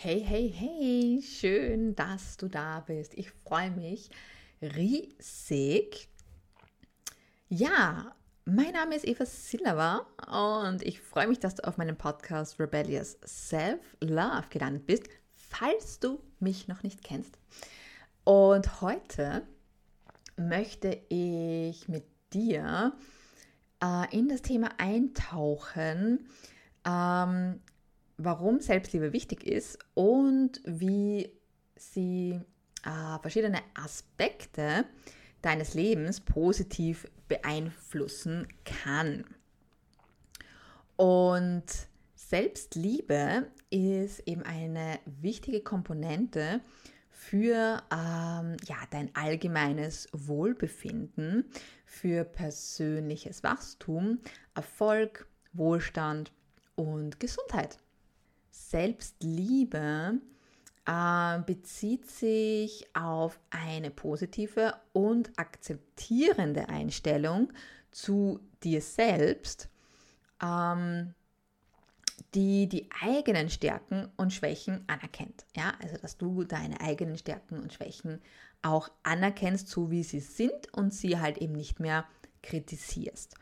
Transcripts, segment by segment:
Hey, hey, hey, schön, dass du da bist. Ich freue mich riesig. Ja, mein Name ist Eva Silva und ich freue mich, dass du auf meinem Podcast Rebellious Self-Love gelandet bist, falls du mich noch nicht kennst. Und heute möchte ich mit dir äh, in das Thema eintauchen, ähm, warum Selbstliebe wichtig ist und wie sie äh, verschiedene Aspekte deines Lebens positiv beeinflussen kann. Und Selbstliebe ist eben eine wichtige Komponente für ähm, ja, dein allgemeines Wohlbefinden, für persönliches Wachstum, Erfolg, Wohlstand und Gesundheit. Selbstliebe äh, bezieht sich auf eine positive und akzeptierende Einstellung zu dir selbst, ähm, die die eigenen Stärken und Schwächen anerkennt. Ja, also dass du deine eigenen Stärken und Schwächen auch anerkennst, so wie sie sind und sie halt eben nicht mehr kritisierst.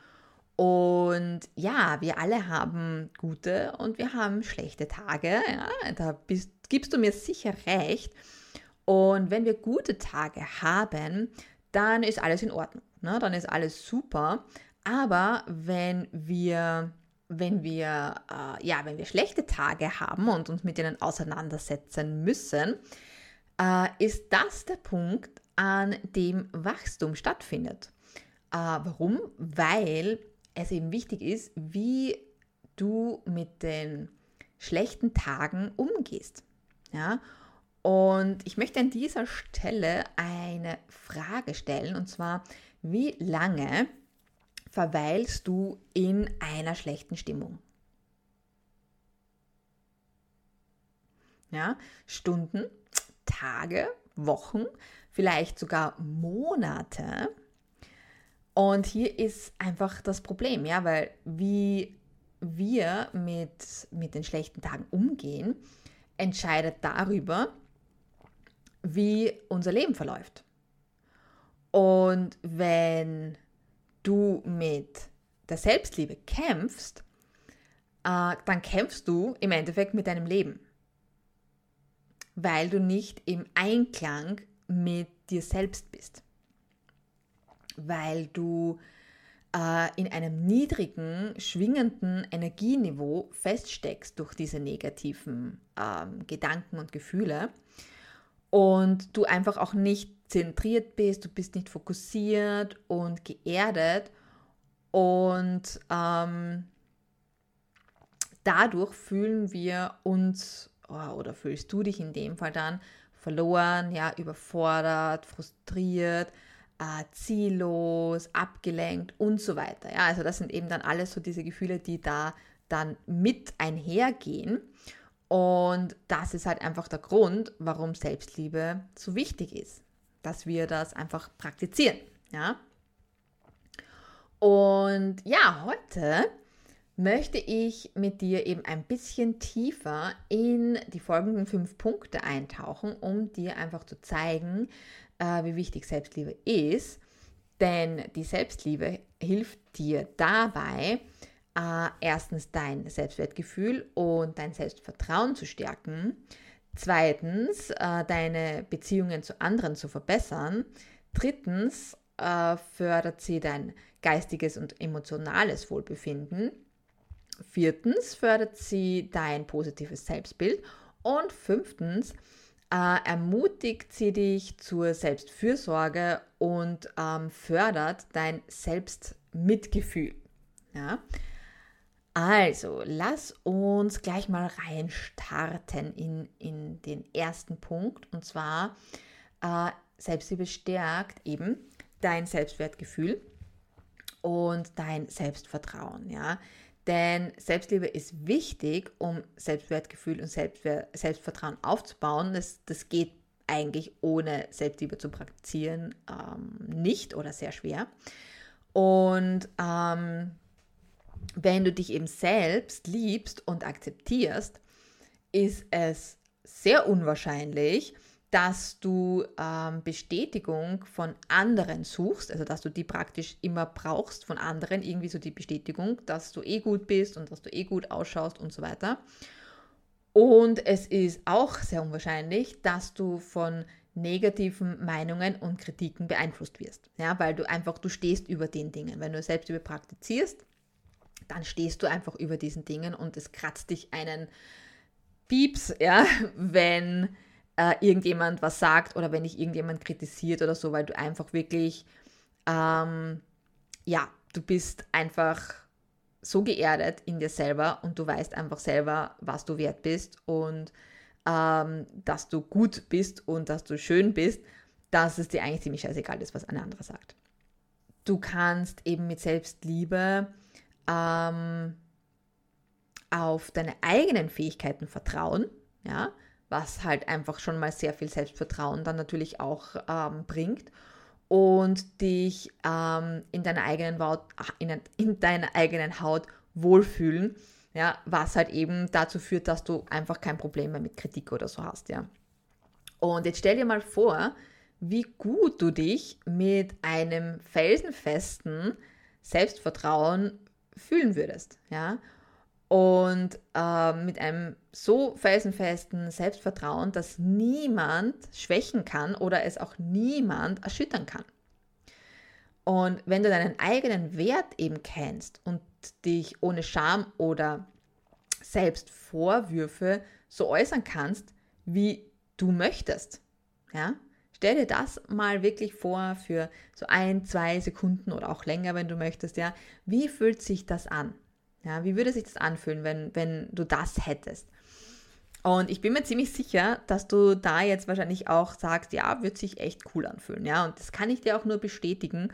Und ja, wir alle haben gute und wir haben schlechte Tage. Ja, da bist, gibst du mir sicher recht. Und wenn wir gute Tage haben, dann ist alles in Ordnung. Ne? Dann ist alles super. Aber wenn wir, wenn wir, äh, ja, wenn wir schlechte Tage haben und uns mit denen auseinandersetzen müssen, äh, ist das der Punkt, an dem Wachstum stattfindet. Äh, warum? Weil es eben wichtig ist, wie du mit den schlechten Tagen umgehst. Ja? Und ich möchte an dieser Stelle eine Frage stellen, und zwar, wie lange verweilst du in einer schlechten Stimmung? Ja, Stunden, Tage, Wochen, vielleicht sogar Monate. Und hier ist einfach das Problem, ja, weil wie wir mit, mit den schlechten Tagen umgehen, entscheidet darüber, wie unser Leben verläuft. Und wenn du mit der Selbstliebe kämpfst, äh, dann kämpfst du im Endeffekt mit deinem Leben, weil du nicht im Einklang mit dir selbst bist weil du äh, in einem niedrigen, schwingenden Energieniveau feststeckst durch diese negativen ähm, Gedanken und Gefühle und du einfach auch nicht zentriert bist, du bist nicht fokussiert und geerdet und ähm, dadurch fühlen wir uns oh, oder fühlst du dich in dem Fall dann verloren, ja, überfordert, frustriert, äh, ziellos, abgelenkt und so weiter. Ja, also das sind eben dann alles so diese Gefühle, die da dann mit einhergehen. Und das ist halt einfach der Grund, warum Selbstliebe so wichtig ist, dass wir das einfach praktizieren. Ja. Und ja, heute möchte ich mit dir eben ein bisschen tiefer in die folgenden fünf Punkte eintauchen, um dir einfach zu zeigen, wie wichtig Selbstliebe ist. Denn die Selbstliebe hilft dir dabei, äh, erstens dein Selbstwertgefühl und dein Selbstvertrauen zu stärken. Zweitens, äh, deine Beziehungen zu anderen zu verbessern. Drittens, äh, fördert sie dein geistiges und emotionales Wohlbefinden. Viertens, fördert sie dein positives Selbstbild. Und fünftens, äh, ermutigt sie dich zur Selbstfürsorge und ähm, fördert dein Selbstmitgefühl. Ja? Also, lass uns gleich mal reinstarten in, in den ersten Punkt. Und zwar, äh, Selbstliebe stärkt eben dein Selbstwertgefühl und dein Selbstvertrauen. Ja? Denn Selbstliebe ist wichtig, um Selbstwertgefühl und Selbstwer Selbstvertrauen aufzubauen. Das, das geht eigentlich ohne Selbstliebe zu praktizieren ähm, nicht oder sehr schwer. Und ähm, wenn du dich eben selbst liebst und akzeptierst, ist es sehr unwahrscheinlich, dass du ähm, Bestätigung von anderen suchst, also dass du die praktisch immer brauchst von anderen, irgendwie so die Bestätigung, dass du eh gut bist und dass du eh gut ausschaust und so weiter. Und es ist auch sehr unwahrscheinlich, dass du von negativen Meinungen und Kritiken beeinflusst wirst. Ja, weil du einfach, du stehst über den Dingen. Wenn du selbst über praktizierst, dann stehst du einfach über diesen Dingen und es kratzt dich einen Pieps, ja, wenn äh, irgendjemand was sagt oder wenn dich irgendjemand kritisiert oder so, weil du einfach wirklich, ähm, ja, du bist einfach so geerdet in dir selber und du weißt einfach selber, was du wert bist und ähm, dass du gut bist und dass du schön bist, dass es dir eigentlich ziemlich scheißegal ist, was ein anderer sagt. Du kannst eben mit Selbstliebe ähm, auf deine eigenen Fähigkeiten vertrauen, ja, was halt einfach schon mal sehr viel Selbstvertrauen dann natürlich auch ähm, bringt und dich ähm, in, deiner eigenen Haut, in, in deiner eigenen Haut wohlfühlen, ja, was halt eben dazu führt, dass du einfach kein Problem mehr mit Kritik oder so hast, ja. Und jetzt stell dir mal vor, wie gut du dich mit einem felsenfesten Selbstvertrauen fühlen würdest, ja. Und äh, mit einem so felsenfesten Selbstvertrauen, dass niemand schwächen kann oder es auch niemand erschüttern kann. Und wenn du deinen eigenen Wert eben kennst und dich ohne Scham oder Selbstvorwürfe so äußern kannst, wie du möchtest, ja, stell dir das mal wirklich vor für so ein, zwei Sekunden oder auch länger, wenn du möchtest, ja, wie fühlt sich das an? Ja, wie würde sich das anfühlen, wenn, wenn du das hättest? Und ich bin mir ziemlich sicher, dass du da jetzt wahrscheinlich auch sagst, ja, wird sich echt cool anfühlen. Ja, und das kann ich dir auch nur bestätigen,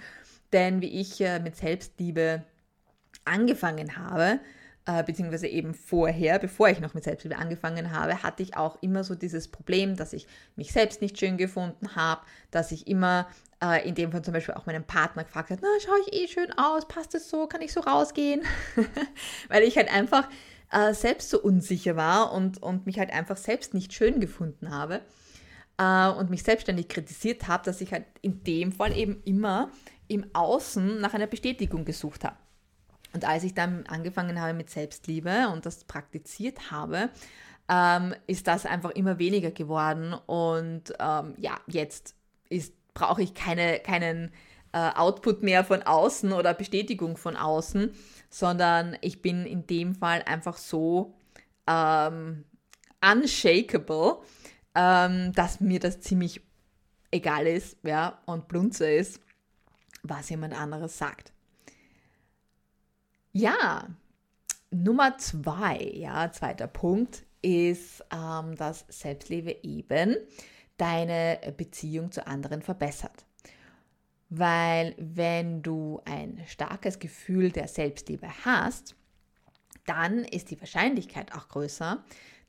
denn wie ich äh, mit Selbstliebe angefangen habe, äh, beziehungsweise eben vorher, bevor ich noch mit Selbstliebe angefangen habe, hatte ich auch immer so dieses Problem, dass ich mich selbst nicht schön gefunden habe, dass ich immer äh, in dem Fall zum Beispiel auch meinen Partner gefragt habe, na, schaue ich eh schön aus, passt es so, kann ich so rausgehen? Weil ich halt einfach äh, selbst so unsicher war und, und mich halt einfach selbst nicht schön gefunden habe äh, und mich selbstständig kritisiert habe, dass ich halt in dem Fall eben immer im Außen nach einer Bestätigung gesucht habe. Und als ich dann angefangen habe mit Selbstliebe und das praktiziert habe, ähm, ist das einfach immer weniger geworden. Und ähm, ja, jetzt brauche ich keine, keinen äh, Output mehr von außen oder Bestätigung von außen, sondern ich bin in dem Fall einfach so ähm, unshakable, ähm, dass mir das ziemlich egal ist, ja, und blunze ist, was jemand anderes sagt. Ja, Nummer zwei, ja, zweiter Punkt ist, ähm, dass Selbstliebe eben deine Beziehung zu anderen verbessert. Weil wenn du ein starkes Gefühl der Selbstliebe hast, dann ist die Wahrscheinlichkeit auch größer,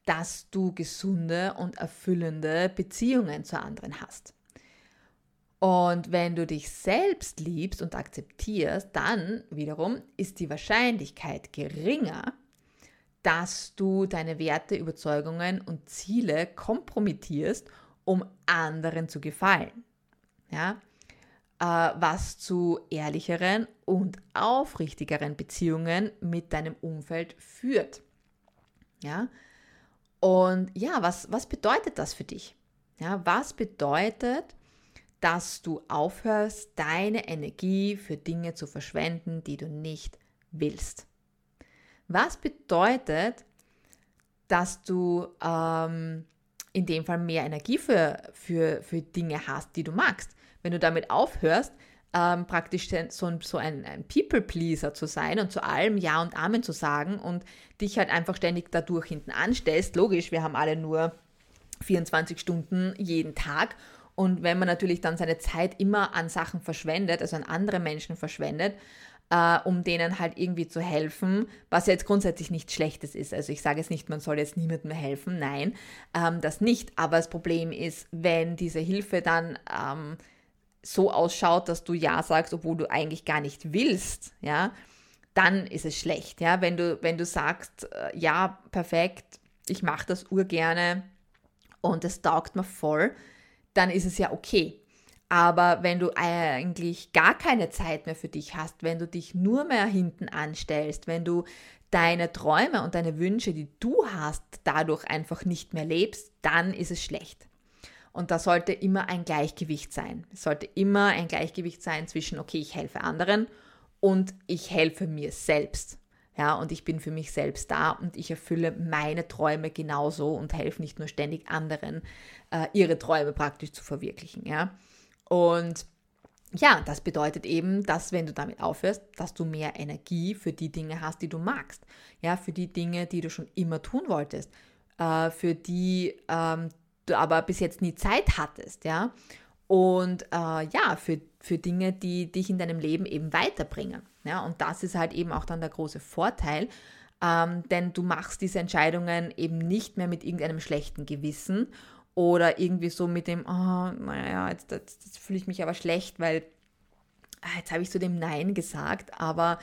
dass du gesunde und erfüllende Beziehungen zu anderen hast. Und wenn du dich selbst liebst und akzeptierst, dann wiederum ist die Wahrscheinlichkeit geringer, dass du deine Werte, Überzeugungen und Ziele kompromittierst, um anderen zu gefallen. Ja? Äh, was zu ehrlicheren und aufrichtigeren Beziehungen mit deinem Umfeld führt. Ja? Und ja, was, was bedeutet das für dich? Ja, was bedeutet, dass du aufhörst, deine Energie für Dinge zu verschwenden, die du nicht willst. Was bedeutet, dass du ähm, in dem Fall mehr Energie für, für, für Dinge hast, die du magst? Wenn du damit aufhörst, ähm, praktisch so, so ein, ein People-Pleaser zu sein und zu allem Ja und Amen zu sagen und dich halt einfach ständig dadurch hinten anstellst. Logisch, wir haben alle nur 24 Stunden jeden Tag und wenn man natürlich dann seine Zeit immer an Sachen verschwendet, also an andere Menschen verschwendet, äh, um denen halt irgendwie zu helfen, was jetzt grundsätzlich nichts Schlechtes ist. Also ich sage jetzt nicht, man soll jetzt niemandem helfen, nein, ähm, das nicht. Aber das Problem ist, wenn diese Hilfe dann ähm, so ausschaut, dass du Ja sagst, obwohl du eigentlich gar nicht willst, ja, dann ist es schlecht. Ja, wenn du, wenn du sagst, äh, ja, perfekt, ich mache das urgerne, und es taugt mir voll, dann ist es ja okay. Aber wenn du eigentlich gar keine Zeit mehr für dich hast, wenn du dich nur mehr hinten anstellst, wenn du deine Träume und deine Wünsche, die du hast, dadurch einfach nicht mehr lebst, dann ist es schlecht. Und da sollte immer ein Gleichgewicht sein. Es sollte immer ein Gleichgewicht sein zwischen, okay, ich helfe anderen und ich helfe mir selbst. Ja, und ich bin für mich selbst da und ich erfülle meine Träume genauso und helfe nicht nur ständig anderen, äh, ihre Träume praktisch zu verwirklichen. Ja, und ja, das bedeutet eben, dass wenn du damit aufhörst, dass du mehr Energie für die Dinge hast, die du magst. Ja, für die Dinge, die du schon immer tun wolltest, äh, für die ähm, du aber bis jetzt nie Zeit hattest. Ja, und äh, ja, für, für Dinge, die dich in deinem Leben eben weiterbringen. Ja, und das ist halt eben auch dann der große Vorteil, ähm, denn du machst diese Entscheidungen eben nicht mehr mit irgendeinem schlechten Gewissen oder irgendwie so mit dem, oh, naja, jetzt, jetzt, jetzt fühle ich mich aber schlecht, weil ah, jetzt habe ich zu dem Nein gesagt, aber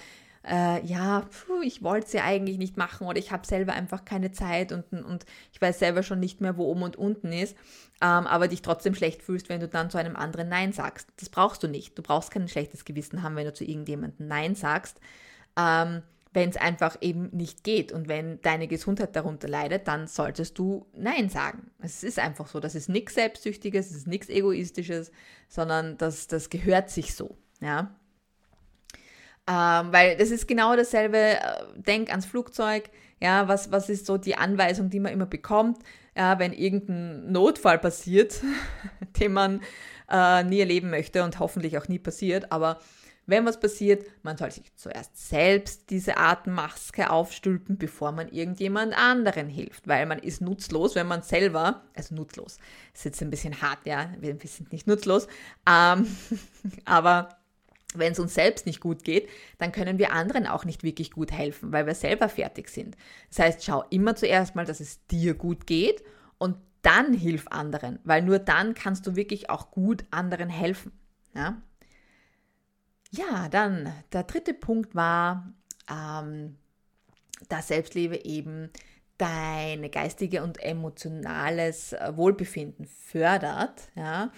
äh, ja, puh, ich wollte es ja eigentlich nicht machen oder ich habe selber einfach keine Zeit und, und ich weiß selber schon nicht mehr, wo oben und unten ist, ähm, aber dich trotzdem schlecht fühlst, wenn du dann zu einem anderen Nein sagst. Das brauchst du nicht. Du brauchst kein schlechtes Gewissen haben, wenn du zu irgendjemandem Nein sagst. Ähm, wenn es einfach eben nicht geht und wenn deine Gesundheit darunter leidet, dann solltest du Nein sagen. Es ist einfach so. Das ist nichts Selbstsüchtiges, es ist nichts Egoistisches, sondern das, das gehört sich so. Ja. Ähm, weil das ist genau dasselbe, äh, denk ans Flugzeug, ja, was, was ist so die Anweisung, die man immer bekommt, ja, wenn irgendein Notfall passiert, den man äh, nie erleben möchte und hoffentlich auch nie passiert, aber wenn was passiert, man soll sich zuerst selbst diese Atemmaske aufstülpen, bevor man irgendjemand anderen hilft, weil man ist nutzlos, wenn man selber, also nutzlos, ist jetzt ein bisschen hart, ja, wir sind nicht nutzlos, ähm, aber wenn es uns selbst nicht gut geht, dann können wir anderen auch nicht wirklich gut helfen, weil wir selber fertig sind. Das heißt, schau immer zuerst mal, dass es dir gut geht und dann hilf anderen, weil nur dann kannst du wirklich auch gut anderen helfen. Ja, ja dann der dritte Punkt war, ähm, dass Selbstliebe eben deine geistige und emotionales Wohlbefinden fördert. Ja,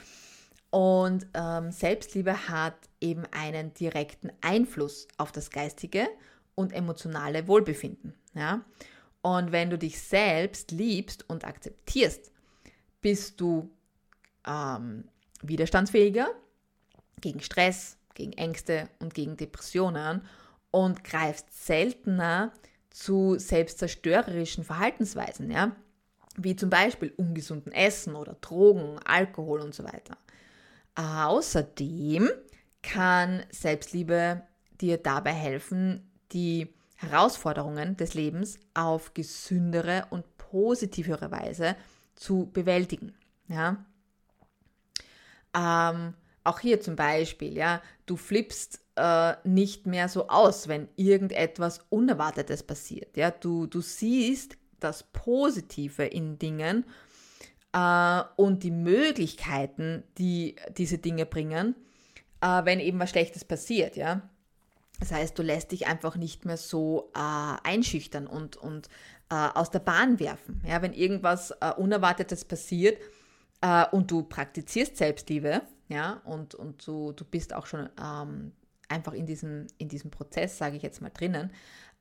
und ähm, Selbstliebe hat eben einen direkten Einfluss auf das geistige und emotionale Wohlbefinden. Ja? Und wenn du dich selbst liebst und akzeptierst, bist du ähm, widerstandsfähiger gegen Stress, gegen Ängste und gegen Depressionen und greifst seltener zu selbstzerstörerischen Verhaltensweisen, ja? wie zum Beispiel ungesunden Essen oder Drogen, Alkohol und so weiter. Außerdem kann Selbstliebe dir dabei helfen, die Herausforderungen des Lebens auf gesündere und positivere Weise zu bewältigen. Ja? Ähm, auch hier zum Beispiel, ja, du flippst äh, nicht mehr so aus, wenn irgendetwas Unerwartetes passiert. Ja? Du, du siehst das Positive in Dingen äh, und die Möglichkeiten, die diese Dinge bringen, äh, wenn eben was Schlechtes passiert, ja. Das heißt, du lässt dich einfach nicht mehr so äh, einschüchtern und, und aus der Bahn werfen. Ja, wenn irgendwas Unerwartetes passiert und du praktizierst Selbstliebe, ja, und, und du, du bist auch schon ähm, einfach in diesem, in diesem Prozess, sage ich jetzt mal, drinnen,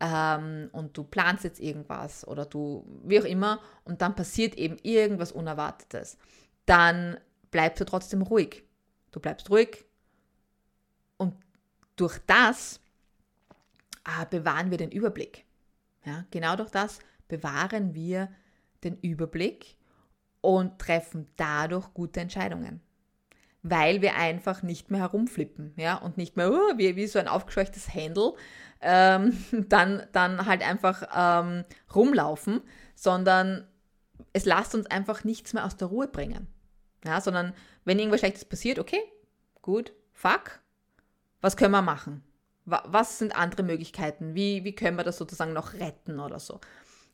ähm, und du planst jetzt irgendwas oder du, wie auch immer, und dann passiert eben irgendwas Unerwartetes, dann bleibst du trotzdem ruhig. Du bleibst ruhig und durch das äh, bewahren wir den Überblick. Ja, genau durch das bewahren wir den Überblick und treffen dadurch gute Entscheidungen weil wir einfach nicht mehr herumflippen, ja, und nicht mehr uh, wie, wie so ein aufgescheuchtes Händel ähm, dann, dann halt einfach ähm, rumlaufen, sondern es lasst uns einfach nichts mehr aus der Ruhe bringen. Ja, sondern wenn irgendwas Schlechtes passiert, okay, gut, fuck, was können wir machen? Was sind andere Möglichkeiten? Wie, wie können wir das sozusagen noch retten oder so?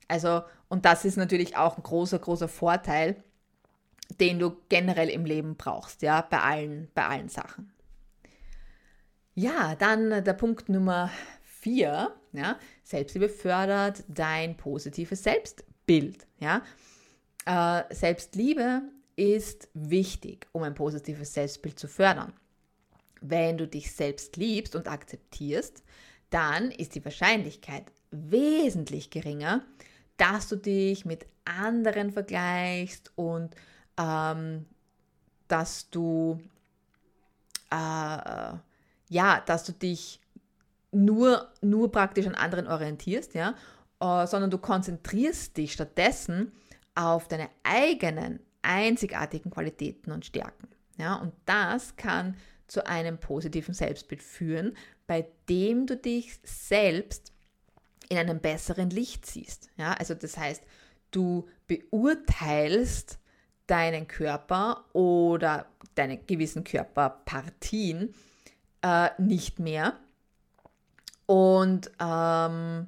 Also, und das ist natürlich auch ein großer, großer Vorteil, den du generell im Leben brauchst, ja, bei allen, bei allen Sachen. Ja, dann der Punkt Nummer vier, ja, Selbstliebe fördert dein positives Selbstbild, ja. äh, Selbstliebe ist wichtig, um ein positives Selbstbild zu fördern. Wenn du dich selbst liebst und akzeptierst, dann ist die Wahrscheinlichkeit wesentlich geringer, dass du dich mit anderen vergleichst und ähm, dass du äh, ja, dass du dich nur, nur praktisch an anderen orientierst, ja, äh, sondern du konzentrierst dich stattdessen auf deine eigenen einzigartigen Qualitäten und Stärken. Ja, und das kann zu einem positiven Selbstbild führen, bei dem du dich selbst in einem besseren Licht siehst. Ja, also das heißt, du beurteilst deinen Körper oder deine gewissen Körperpartien äh, nicht mehr. Und ähm,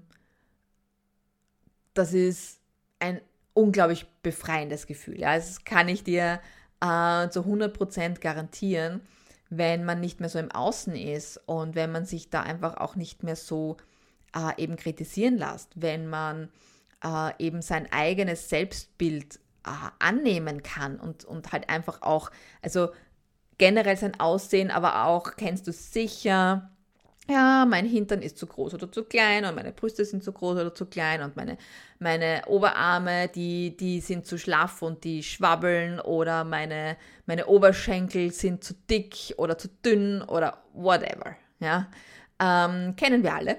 das ist ein unglaublich befreiendes Gefühl. Ja, das kann ich dir äh, zu 100% garantieren, wenn man nicht mehr so im Außen ist und wenn man sich da einfach auch nicht mehr so äh, eben kritisieren lässt, wenn man äh, eben sein eigenes Selbstbild äh, annehmen kann und, und halt einfach auch, also generell sein Aussehen, aber auch kennst du sicher, ja, mein Hintern ist zu groß oder zu klein und meine Brüste sind zu groß oder zu klein und meine, meine Oberarme, die, die sind zu schlaff und die schwabbeln oder meine, meine Oberschenkel sind zu dick oder zu dünn oder whatever. Ja, ähm, kennen wir alle.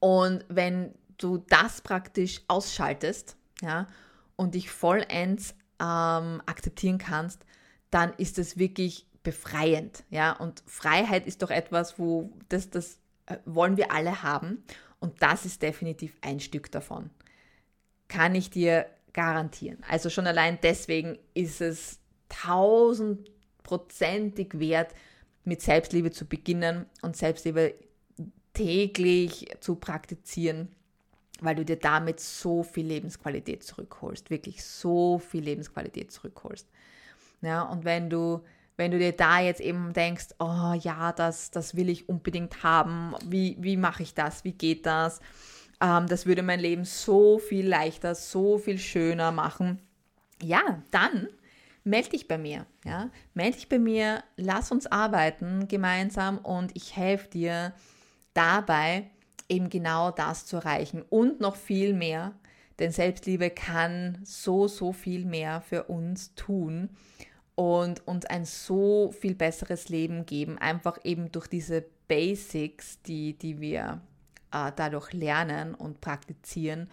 Und wenn du das praktisch ausschaltest, ja, und dich vollends ähm, akzeptieren kannst, dann ist es wirklich befreiend. Ja? Und Freiheit ist doch etwas, wo das, das äh, wollen wir alle haben. Und das ist definitiv ein Stück davon. Kann ich dir garantieren. Also schon allein deswegen ist es tausendprozentig wert, mit Selbstliebe zu beginnen und Selbstliebe täglich zu praktizieren, weil du dir damit so viel Lebensqualität zurückholst, wirklich so viel Lebensqualität zurückholst. Ja, und wenn du, wenn du dir da jetzt eben denkst, oh ja, das, das will ich unbedingt haben, wie, wie mache ich das, wie geht das? Ähm, das würde mein Leben so viel leichter, so viel schöner machen. Ja, dann melde dich bei mir. Ja? Melde dich bei mir, lass uns arbeiten gemeinsam und ich helfe dir dabei, eben genau das zu erreichen und noch viel mehr. Denn Selbstliebe kann so, so viel mehr für uns tun und uns ein so viel besseres Leben geben, einfach eben durch diese Basics, die, die wir äh, dadurch lernen und praktizieren.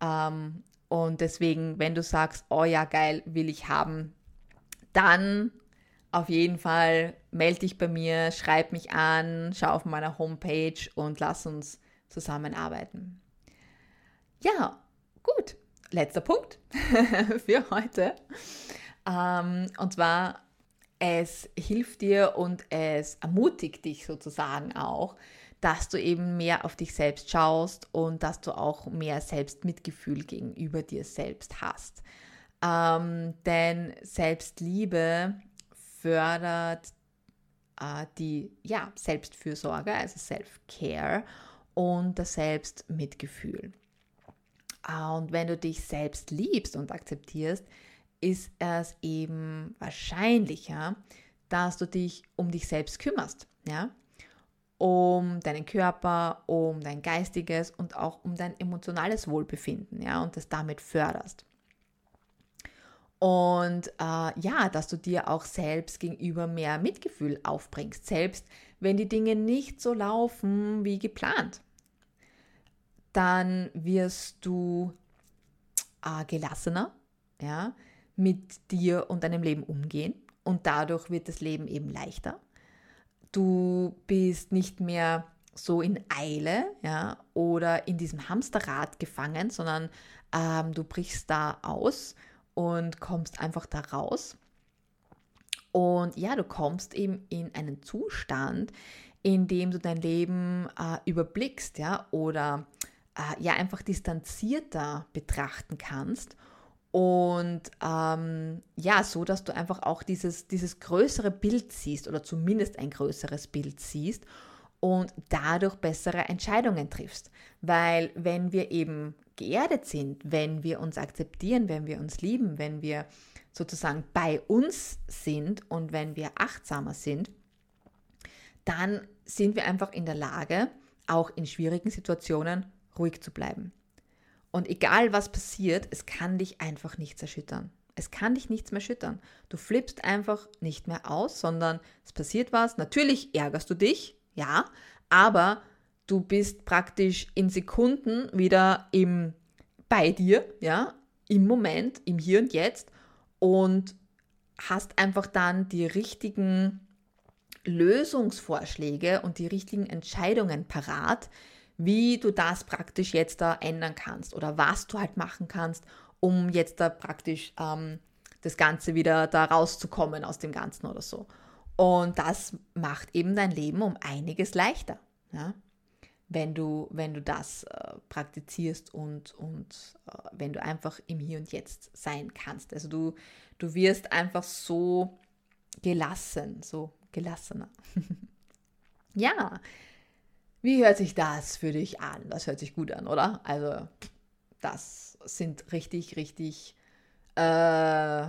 Ähm, und deswegen, wenn du sagst, oh ja, geil, will ich haben, dann auf jeden Fall melde dich bei mir, schreib mich an, schau auf meiner Homepage und lass uns zusammenarbeiten. Ja, gut. Letzter Punkt für heute. Ähm, und zwar, es hilft dir und es ermutigt dich sozusagen auch, dass du eben mehr auf dich selbst schaust und dass du auch mehr Selbstmitgefühl gegenüber dir selbst hast. Ähm, denn Selbstliebe fördert äh, die ja, Selbstfürsorge, also Self-Care und das Selbstmitgefühl. Äh, und wenn du dich selbst liebst und akzeptierst, ist es eben wahrscheinlicher, dass du dich um dich selbst kümmerst, ja? Um deinen Körper, um dein geistiges und auch um dein emotionales Wohlbefinden, ja, und das damit förderst. Und äh, ja, dass du dir auch selbst gegenüber mehr Mitgefühl aufbringst, selbst wenn die Dinge nicht so laufen wie geplant. Dann wirst du äh, gelassener, ja, mit dir und deinem Leben umgehen und dadurch wird das Leben eben leichter. Du bist nicht mehr so in Eile ja, oder in diesem Hamsterrad gefangen, sondern ähm, du brichst da aus und kommst einfach da raus. Und ja, du kommst eben in einen Zustand, in dem du dein Leben äh, überblickst, ja, oder äh, ja einfach distanzierter betrachten kannst und ähm, ja, so dass du einfach auch dieses, dieses größere Bild siehst oder zumindest ein größeres Bild siehst und dadurch bessere Entscheidungen triffst. Weil wenn wir eben geerdet sind, wenn wir uns akzeptieren, wenn wir uns lieben, wenn wir sozusagen bei uns sind und wenn wir achtsamer sind, dann sind wir einfach in der Lage, auch in schwierigen Situationen ruhig zu bleiben. Und egal was passiert, es kann dich einfach nichts erschüttern. Es kann dich nichts mehr schüttern. Du flippst einfach nicht mehr aus, sondern es passiert was. Natürlich ärgerst du dich, ja, aber du bist praktisch in Sekunden wieder im, bei dir, ja, im Moment, im Hier und Jetzt und hast einfach dann die richtigen Lösungsvorschläge und die richtigen Entscheidungen parat, wie du das praktisch jetzt da ändern kannst oder was du halt machen kannst, um jetzt da praktisch ähm, das Ganze wieder da rauszukommen aus dem Ganzen oder so. Und das macht eben dein Leben um einiges leichter, ja? wenn, du, wenn du das äh, praktizierst und, und äh, wenn du einfach im Hier und Jetzt sein kannst. Also du, du wirst einfach so gelassen, so gelassener. ja, wie hört sich das für dich an? Das hört sich gut an, oder? Also das sind richtig, richtig äh,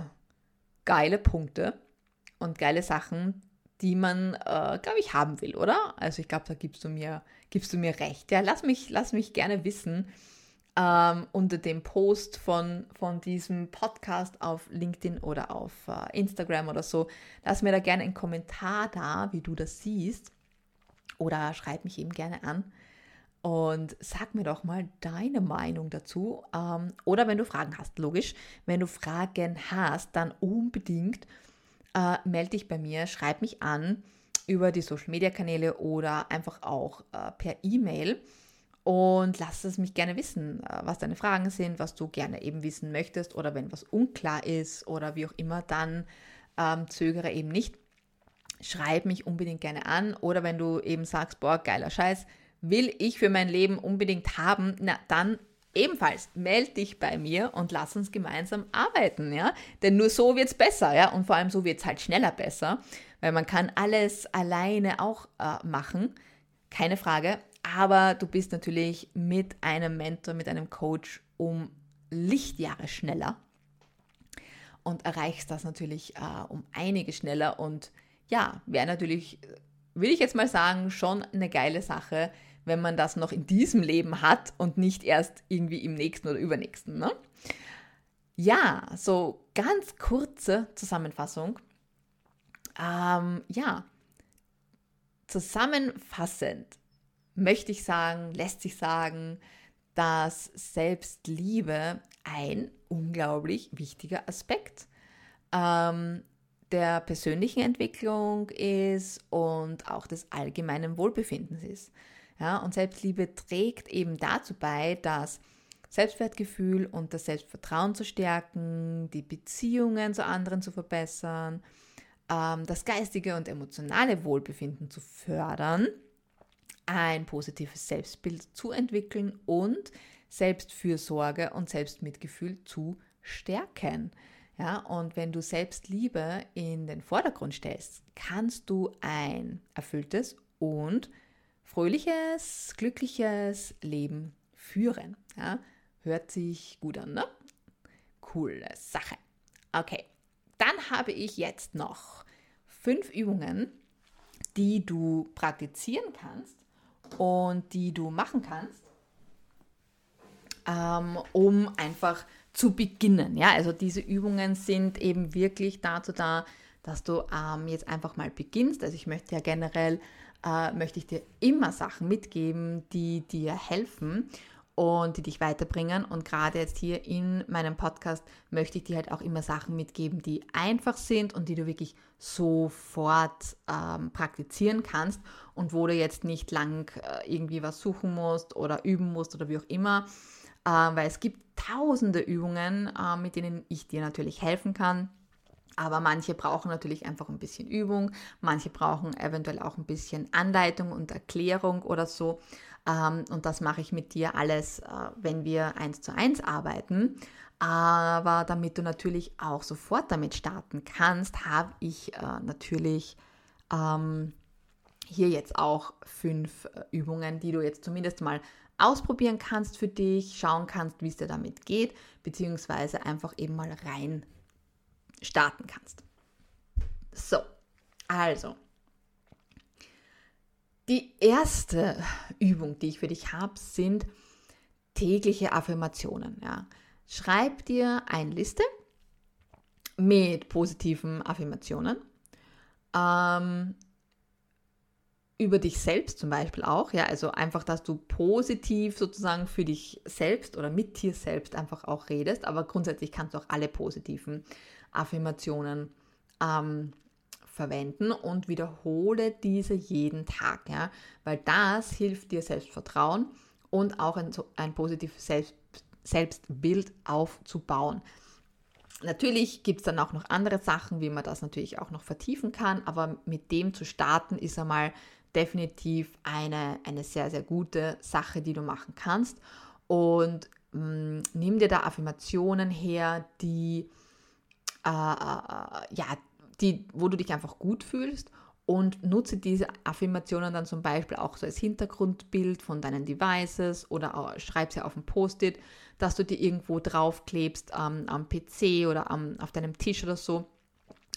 geile Punkte und geile Sachen, die man, äh, glaube ich, haben will, oder? Also ich glaube, da gibst du mir, gibst du mir recht. Ja, lass mich, lass mich gerne wissen ähm, unter dem Post von, von diesem Podcast auf LinkedIn oder auf äh, Instagram oder so. Lass mir da gerne einen Kommentar da, wie du das siehst. Oder schreib mich eben gerne an und sag mir doch mal deine Meinung dazu. Ähm, oder wenn du Fragen hast, logisch. Wenn du Fragen hast, dann unbedingt äh, melde dich bei mir, schreib mich an über die Social Media Kanäle oder einfach auch äh, per E-Mail und lass es mich gerne wissen, äh, was deine Fragen sind, was du gerne eben wissen möchtest oder wenn was unklar ist oder wie auch immer, dann ähm, zögere eben nicht. Schreib mich unbedingt gerne an oder wenn du eben sagst, boah, geiler Scheiß, will ich für mein Leben unbedingt haben, na dann ebenfalls melde dich bei mir und lass uns gemeinsam arbeiten, ja? Denn nur so wird es besser, ja? Und vor allem so wird es halt schneller besser, weil man kann alles alleine auch äh, machen, keine Frage, aber du bist natürlich mit einem Mentor, mit einem Coach um Lichtjahre schneller und erreichst das natürlich äh, um einige schneller und ja, wäre natürlich, will ich jetzt mal sagen, schon eine geile Sache, wenn man das noch in diesem Leben hat und nicht erst irgendwie im nächsten oder übernächsten. Ne? Ja, so ganz kurze Zusammenfassung. Ähm, ja, zusammenfassend möchte ich sagen, lässt sich sagen, dass Selbstliebe ein unglaublich wichtiger Aspekt ähm, der persönlichen Entwicklung ist und auch des allgemeinen Wohlbefindens ist. Ja, und Selbstliebe trägt eben dazu bei, das Selbstwertgefühl und das Selbstvertrauen zu stärken, die Beziehungen zu anderen zu verbessern, ähm, das geistige und emotionale Wohlbefinden zu fördern ein positives Selbstbild zu entwickeln und Selbstfürsorge und Selbstmitgefühl zu stärken. Ja, und wenn du Selbstliebe in den Vordergrund stellst, kannst du ein erfülltes und fröhliches, glückliches Leben führen. Ja, hört sich gut an, ne? Coole Sache. Okay, dann habe ich jetzt noch fünf Übungen, die du praktizieren kannst, und die du machen kannst, ähm, um einfach zu beginnen. Ja, also diese Übungen sind eben wirklich dazu da, dass du ähm, jetzt einfach mal beginnst. Also ich möchte ja generell, äh, möchte ich dir immer Sachen mitgeben, die dir helfen und die dich weiterbringen. Und gerade jetzt hier in meinem Podcast möchte ich dir halt auch immer Sachen mitgeben, die einfach sind und die du wirklich sofort ähm, praktizieren kannst und wo du jetzt nicht lang äh, irgendwie was suchen musst oder üben musst oder wie auch immer. Äh, weil es gibt tausende Übungen, äh, mit denen ich dir natürlich helfen kann. Aber manche brauchen natürlich einfach ein bisschen Übung, manche brauchen eventuell auch ein bisschen Anleitung und Erklärung oder so. Ähm, und das mache ich mit dir alles, äh, wenn wir eins zu eins arbeiten. Aber damit du natürlich auch sofort damit starten kannst, habe ich äh, natürlich ähm, hier jetzt auch fünf äh, Übungen, die du jetzt zumindest mal ausprobieren kannst für dich, schauen kannst, wie es dir damit geht, beziehungsweise einfach eben mal rein starten kannst. So, also, die erste Übung, die ich für dich habe, sind tägliche Affirmationen. Ja. Schreib dir eine Liste mit positiven Affirmationen. Ähm, über dich selbst zum Beispiel auch, ja, also einfach, dass du positiv sozusagen für dich selbst oder mit dir selbst einfach auch redest, aber grundsätzlich kannst du auch alle positiven Affirmationen ähm, verwenden und wiederhole diese jeden Tag, ja, weil das hilft dir Selbstvertrauen und auch ein, ein positives Selbst, Selbstbild aufzubauen. Natürlich gibt es dann auch noch andere Sachen, wie man das natürlich auch noch vertiefen kann, aber mit dem zu starten ist einmal definitiv eine, eine sehr, sehr gute Sache, die du machen kannst. Und mh, mm, nimm dir da Affirmationen her, die, äh, äh, ja, die, wo du dich einfach gut fühlst und nutze diese Affirmationen dann zum Beispiel auch so als Hintergrundbild von deinen Devices oder schreib sie auf ein Post-it, dass du die irgendwo draufklebst ähm, am PC oder am, auf deinem Tisch oder so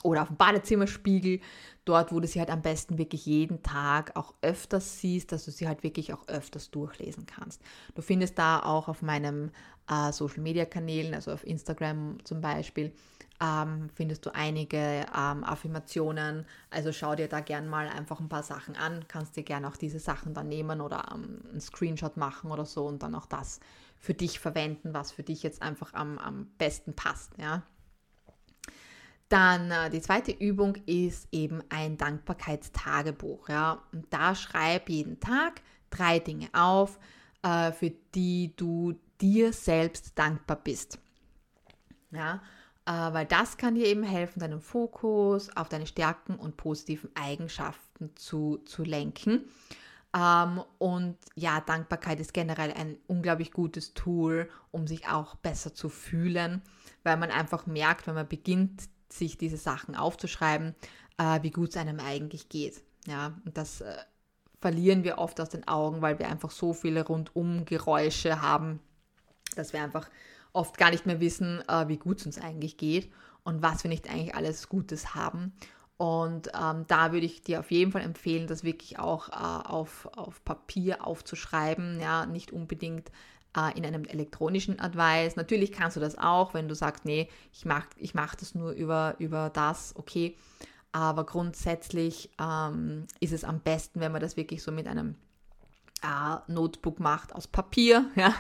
oder auf dem Badezimmerspiegel, dort, wo du sie halt am besten wirklich jeden Tag auch öfters siehst, dass du sie halt wirklich auch öfters durchlesen kannst. Du findest da auch auf meinem äh, Social Media Kanälen, also auf Instagram zum Beispiel, ähm, findest du einige ähm, Affirmationen. Also schau dir da gern mal einfach ein paar Sachen an. Kannst dir gern auch diese Sachen dann nehmen oder ähm, einen Screenshot machen oder so und dann auch das für dich verwenden, was für dich jetzt einfach am, am besten passt. Ja. Dann äh, die zweite Übung ist eben ein Dankbarkeitstagebuch. Ja. Und da schreib jeden Tag drei Dinge auf, äh, für die du dir selbst dankbar bist. Ja, äh, weil das kann dir eben helfen, deinen Fokus auf deine Stärken und positiven Eigenschaften zu, zu lenken. Ähm, und ja, Dankbarkeit ist generell ein unglaublich gutes Tool, um sich auch besser zu fühlen, weil man einfach merkt, wenn man beginnt, sich diese Sachen aufzuschreiben, äh, wie gut es einem eigentlich geht. Ja, und das äh, verlieren wir oft aus den Augen, weil wir einfach so viele Rundumgeräusche haben, dass wir einfach oft gar nicht mehr wissen, äh, wie gut es uns eigentlich geht und was wir nicht eigentlich alles Gutes haben. Und ähm, da würde ich dir auf jeden Fall empfehlen, das wirklich auch äh, auf, auf Papier aufzuschreiben, ja, nicht unbedingt in einem elektronischen Advice. Natürlich kannst du das auch, wenn du sagst, nee, ich mache ich mach das nur über, über das, okay. Aber grundsätzlich ähm, ist es am besten, wenn man das wirklich so mit einem äh, Notebook macht aus Papier, ja,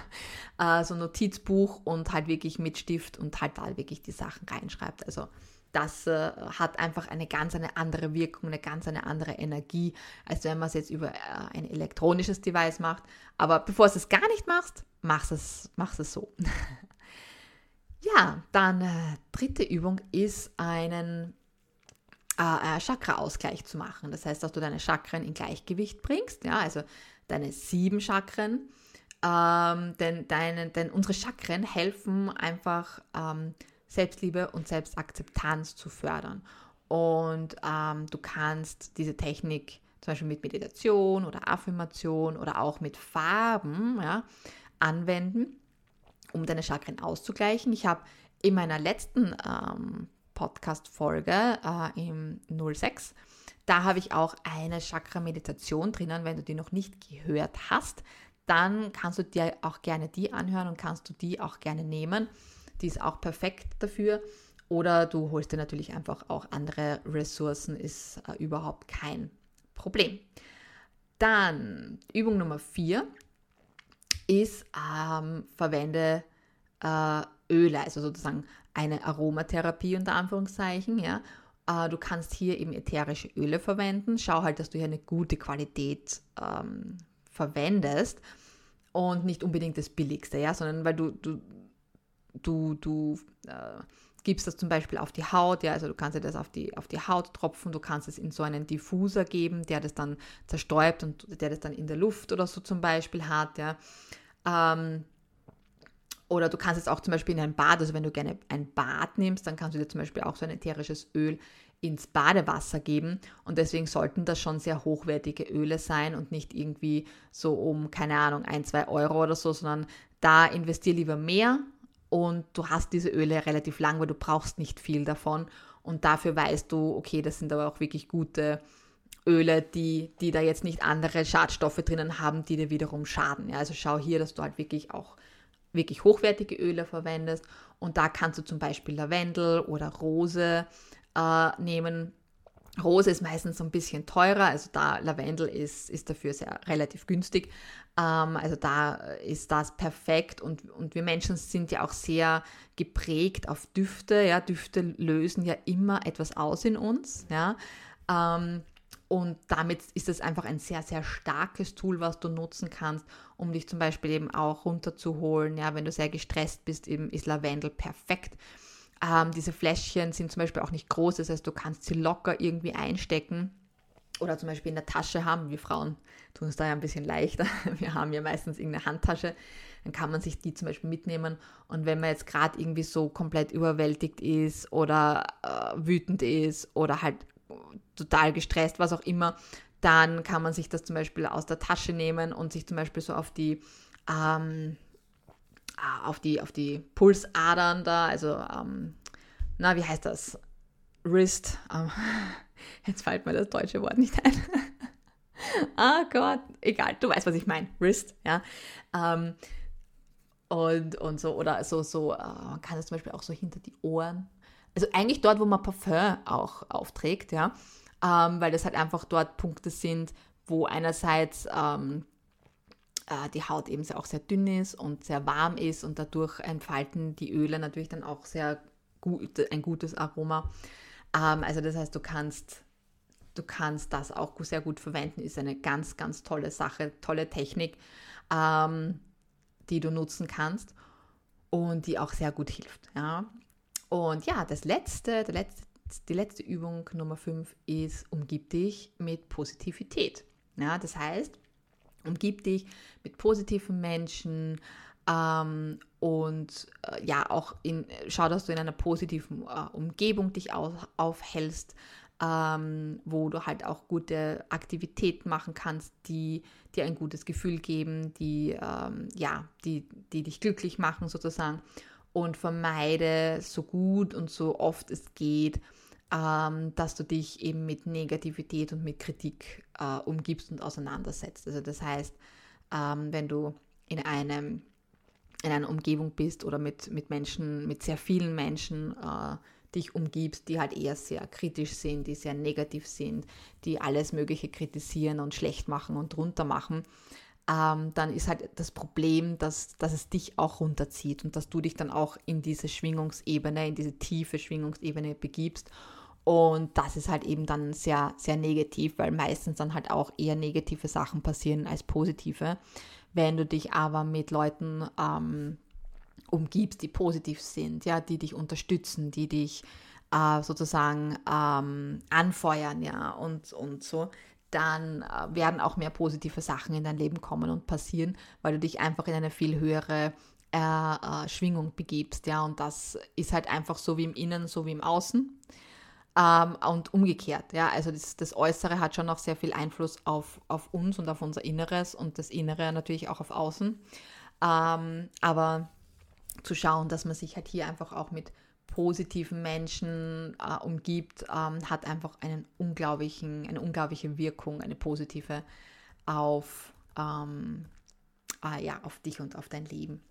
äh, so ein Notizbuch und halt wirklich mit Stift und halt da wirklich die Sachen reinschreibt. Also das äh, hat einfach eine ganz eine andere Wirkung, eine ganz eine andere Energie, als wenn man es jetzt über äh, ein elektronisches Device macht. Aber bevor du es gar nicht machst, mach es, mach es so. ja, dann äh, dritte Übung ist einen äh, Chakra-Ausgleich zu machen. Das heißt, dass du deine Chakren in Gleichgewicht bringst. Ja, also deine sieben Chakren. Ähm, denn, deine, denn unsere Chakren helfen einfach ähm, Selbstliebe und Selbstakzeptanz zu fördern. Und ähm, du kannst diese Technik zum Beispiel mit Meditation oder Affirmation oder auch mit Farben ja, anwenden, um deine Chakren auszugleichen. Ich habe in meiner letzten ähm, Podcast-Folge äh, im 06 da habe ich auch eine Chakra-Meditation drinnen. Wenn du die noch nicht gehört hast, dann kannst du dir auch gerne die anhören und kannst du die auch gerne nehmen. Die ist auch perfekt dafür. Oder du holst dir natürlich einfach auch andere Ressourcen, ist äh, überhaupt kein Problem. Dann Übung Nummer 4 ist, ähm, verwende äh, Öle, also sozusagen eine Aromatherapie unter Anführungszeichen, ja, äh, du kannst hier eben ätherische Öle verwenden. Schau halt, dass du hier eine gute Qualität ähm, verwendest und nicht unbedingt das Billigste, ja, sondern weil du, du, du, du äh, gibst das zum Beispiel auf die Haut, ja, also du kannst dir das auf die, auf die Haut tropfen, du kannst es in so einen Diffuser geben, der das dann zerstäubt und der das dann in der Luft oder so zum Beispiel hat, ja. Ähm, Oder du kannst es auch zum Beispiel in ein Bad, also wenn du gerne ein Bad nimmst, dann kannst du dir zum Beispiel auch so ein ätherisches Öl ins Badewasser geben. Und deswegen sollten das schon sehr hochwertige Öle sein und nicht irgendwie so um, keine Ahnung, ein, zwei Euro oder so, sondern da investier lieber mehr und du hast diese Öle relativ lang, weil du brauchst nicht viel davon. Und dafür weißt du, okay, das sind aber auch wirklich gute Öle, die, die da jetzt nicht andere Schadstoffe drinnen haben, die dir wiederum schaden. Ja, also schau hier, dass du halt wirklich auch wirklich hochwertige Öle verwendest. Und da kannst du zum Beispiel Lavendel oder Rose äh, nehmen. Rose ist meistens so ein bisschen teurer, also da Lavendel ist, ist dafür sehr relativ günstig. Ähm, also da ist das perfekt und, und wir Menschen sind ja auch sehr geprägt auf Düfte. Ja, Düfte lösen ja immer etwas aus in uns. Ja. Ähm, und damit ist es einfach ein sehr, sehr starkes Tool, was du nutzen kannst, um dich zum Beispiel eben auch runterzuholen. Ja, wenn du sehr gestresst bist, eben ist Lavendel perfekt. Ähm, diese Fläschchen sind zum Beispiel auch nicht groß, das heißt, du kannst sie locker irgendwie einstecken oder zum Beispiel in der Tasche haben. Wir Frauen tun es da ja ein bisschen leichter. Wir haben ja meistens irgendeine Handtasche. Dann kann man sich die zum Beispiel mitnehmen. Und wenn man jetzt gerade irgendwie so komplett überwältigt ist oder äh, wütend ist oder halt total gestresst, was auch immer, dann kann man sich das zum Beispiel aus der Tasche nehmen und sich zum Beispiel so auf die ähm, auf die auf die Pulsadern da, also ähm, na wie heißt das? Wrist. Ähm, jetzt fällt mir das deutsche Wort nicht ein. ah Gott, egal, du weißt, was ich meine. Wrist, ja. Ähm, und, und so, oder so, so, äh, man kann das zum Beispiel auch so hinter die Ohren also eigentlich dort, wo man Parfum auch aufträgt, ja, ähm, weil das halt einfach dort Punkte sind, wo einerseits ähm, äh, die Haut eben auch sehr dünn ist und sehr warm ist und dadurch entfalten die Öle natürlich dann auch sehr gut, ein gutes Aroma. Ähm, also das heißt, du kannst du kannst das auch sehr gut verwenden, ist eine ganz, ganz tolle Sache, tolle Technik, ähm, die du nutzen kannst und die auch sehr gut hilft. Und ja, das letzte, der letzte, die letzte Übung Nummer 5 ist, umgib dich mit Positivität. Ja, das heißt, umgib dich mit positiven Menschen ähm, und äh, ja, auch in, schau, dass du in einer positiven äh, Umgebung dich auf, aufhältst, ähm, wo du halt auch gute Aktivitäten machen kannst, die dir ein gutes Gefühl geben, die, ähm, ja, die, die dich glücklich machen sozusagen. Und vermeide so gut und so oft es geht, ähm, dass du dich eben mit Negativität und mit Kritik äh, umgibst und auseinandersetzt. Also das heißt, ähm, wenn du in einem in einer Umgebung bist oder mit, mit Menschen, mit sehr vielen Menschen äh, dich umgibst, die halt eher sehr kritisch sind, die sehr negativ sind, die alles Mögliche kritisieren und schlecht machen und runter machen, ähm, dann ist halt das Problem, dass, dass es dich auch runterzieht und dass du dich dann auch in diese Schwingungsebene, in diese tiefe Schwingungsebene begibst. Und das ist halt eben dann sehr, sehr negativ, weil meistens dann halt auch eher negative Sachen passieren als positive. Wenn du dich aber mit Leuten ähm, umgibst, die positiv sind, ja, die dich unterstützen, die dich äh, sozusagen ähm, anfeuern, ja, und, und so, dann äh, werden auch mehr positive Sachen in dein Leben kommen und passieren, weil du dich einfach in eine viel höhere äh, äh, Schwingung begibst, ja, und das ist halt einfach so wie im Innen, so wie im Außen ähm, und umgekehrt, ja, also das, das, Äußere hat schon noch sehr viel Einfluss auf, auf uns und auf unser Inneres und das Innere natürlich auch auf Außen, ähm, aber zu schauen, dass man sich halt hier einfach auch mit positiven Menschen äh, umgibt, ähm, hat einfach einen unglaublichen, eine unglaubliche Wirkung, eine positive auf, ähm, äh, ja, auf dich und auf dein Leben.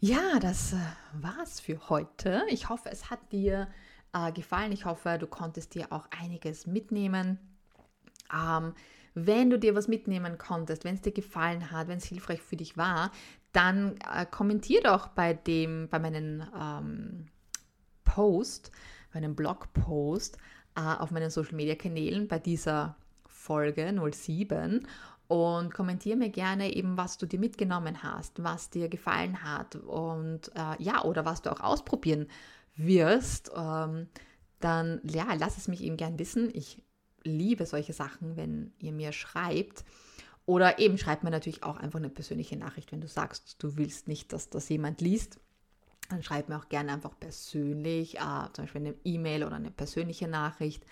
Ja, das äh, war's für heute. Ich hoffe, es hat dir äh, gefallen. Ich hoffe, du konntest dir auch einiges mitnehmen. Ähm, wenn du dir was mitnehmen konntest, wenn es dir gefallen hat, wenn es hilfreich für dich war, dann äh, kommentier doch bei dem, bei meinen ähm, Post, bei einem Blogpost äh, auf meinen Social Media Kanälen bei dieser Folge 07 und kommentiere mir gerne eben, was du dir mitgenommen hast, was dir gefallen hat und äh, ja, oder was du auch ausprobieren wirst. Ähm, dann ja, lass es mich eben gern wissen. Ich liebe solche Sachen, wenn ihr mir schreibt. Oder eben schreib mir natürlich auch einfach eine persönliche Nachricht, wenn du sagst, du willst nicht, dass das jemand liest. Dann schreib mir auch gerne einfach persönlich, äh, zum Beispiel eine E-Mail oder eine persönliche Nachricht.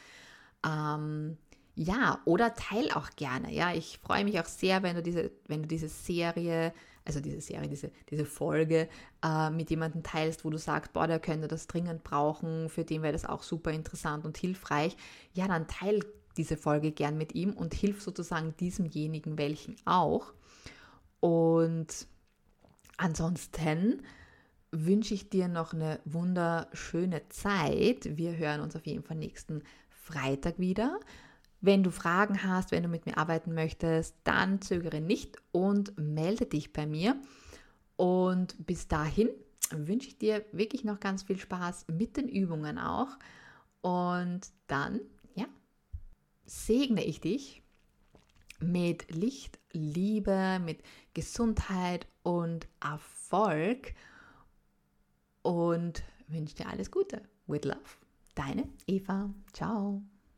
Ähm, ja, oder teil auch gerne. Ja, ich freue mich auch sehr, wenn du diese, wenn du diese Serie, also diese Serie, diese, diese Folge äh, mit jemandem teilst, wo du sagst, boah, der könnte das dringend brauchen, für den wäre das auch super interessant und hilfreich. Ja, dann teil diese Folge gern mit ihm und hilf sozusagen diesemjenigen welchen auch. Und ansonsten wünsche ich dir noch eine wunderschöne Zeit. Wir hören uns auf jeden Fall nächsten Freitag wieder. Wenn du Fragen hast, wenn du mit mir arbeiten möchtest, dann zögere nicht und melde dich bei mir. Und bis dahin wünsche ich dir wirklich noch ganz viel Spaß mit den Übungen auch. Und dann, ja, segne ich dich mit Licht, Liebe, mit Gesundheit und Erfolg und wünsche dir alles Gute. With love. Deine Eva. Ciao.